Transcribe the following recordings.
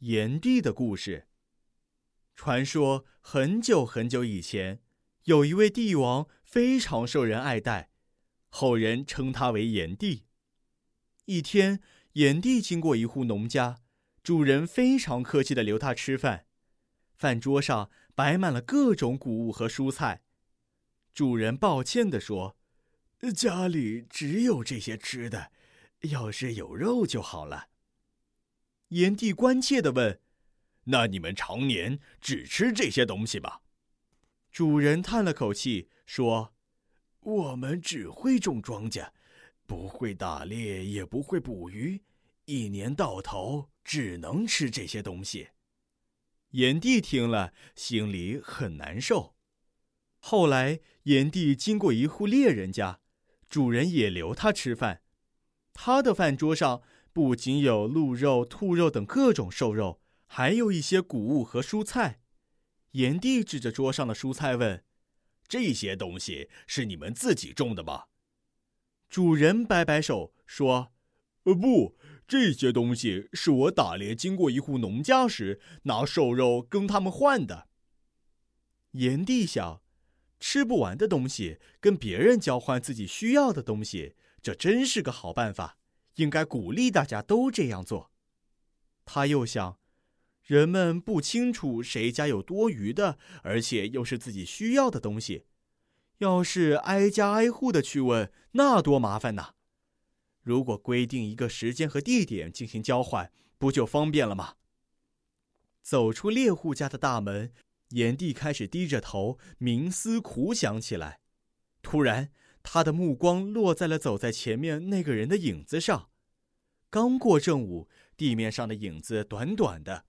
炎帝的故事。传说很久很久以前，有一位帝王非常受人爱戴，后人称他为炎帝。一天，炎帝经过一户农家，主人非常客气的留他吃饭，饭桌上摆满了各种谷物和蔬菜。主人抱歉地说：“家里只有这些吃的，要是有肉就好了。”炎帝关切地问：“那你们常年只吃这些东西吗？”主人叹了口气说：“我们只会种庄稼，不会打猎，也不会捕鱼，一年到头只能吃这些东西。”炎帝听了，心里很难受。后来，炎帝经过一户猎人家，主人也留他吃饭，他的饭桌上。不仅有鹿肉、兔肉等各种瘦肉，还有一些谷物和蔬菜。炎帝指着桌上的蔬菜问：“这些东西是你们自己种的吗？”主人摆摆手说：“呃，不，这些东西是我打猎经过一户农家时拿瘦肉跟他们换的。”炎帝想，吃不完的东西跟别人交换自己需要的东西，这真是个好办法。应该鼓励大家都这样做。他又想，人们不清楚谁家有多余的，而且又是自己需要的东西，要是挨家挨户的去问，那多麻烦呐！如果规定一个时间和地点进行交换，不就方便了吗？走出猎户家的大门，炎帝开始低着头冥思苦想起来。突然，他的目光落在了走在前面那个人的影子上。刚过正午，地面上的影子短短的。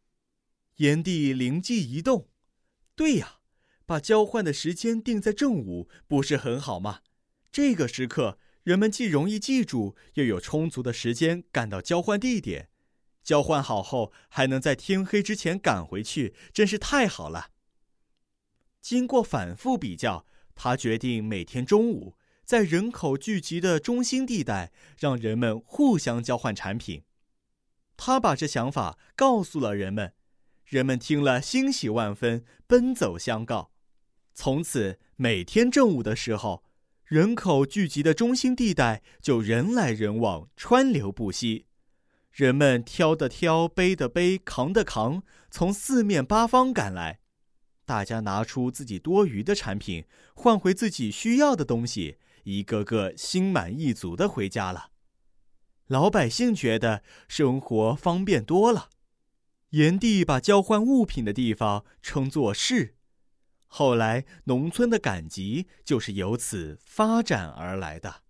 炎帝灵机一动：“对呀，把交换的时间定在正午，不是很好吗？这个时刻，人们既容易记住，又有充足的时间赶到交换地点。交换好后，还能在天黑之前赶回去，真是太好了。”经过反复比较，他决定每天中午。在人口聚集的中心地带，让人们互相交换产品。他把这想法告诉了人们，人们听了欣喜万分，奔走相告。从此，每天正午的时候，人口聚集的中心地带就人来人往，川流不息。人们挑的挑，背的背，扛的扛，从四面八方赶来。大家拿出自己多余的产品，换回自己需要的东西。一个个心满意足的回家了，老百姓觉得生活方便多了。炎帝把交换物品的地方称作市，后来农村的赶集就是由此发展而来的。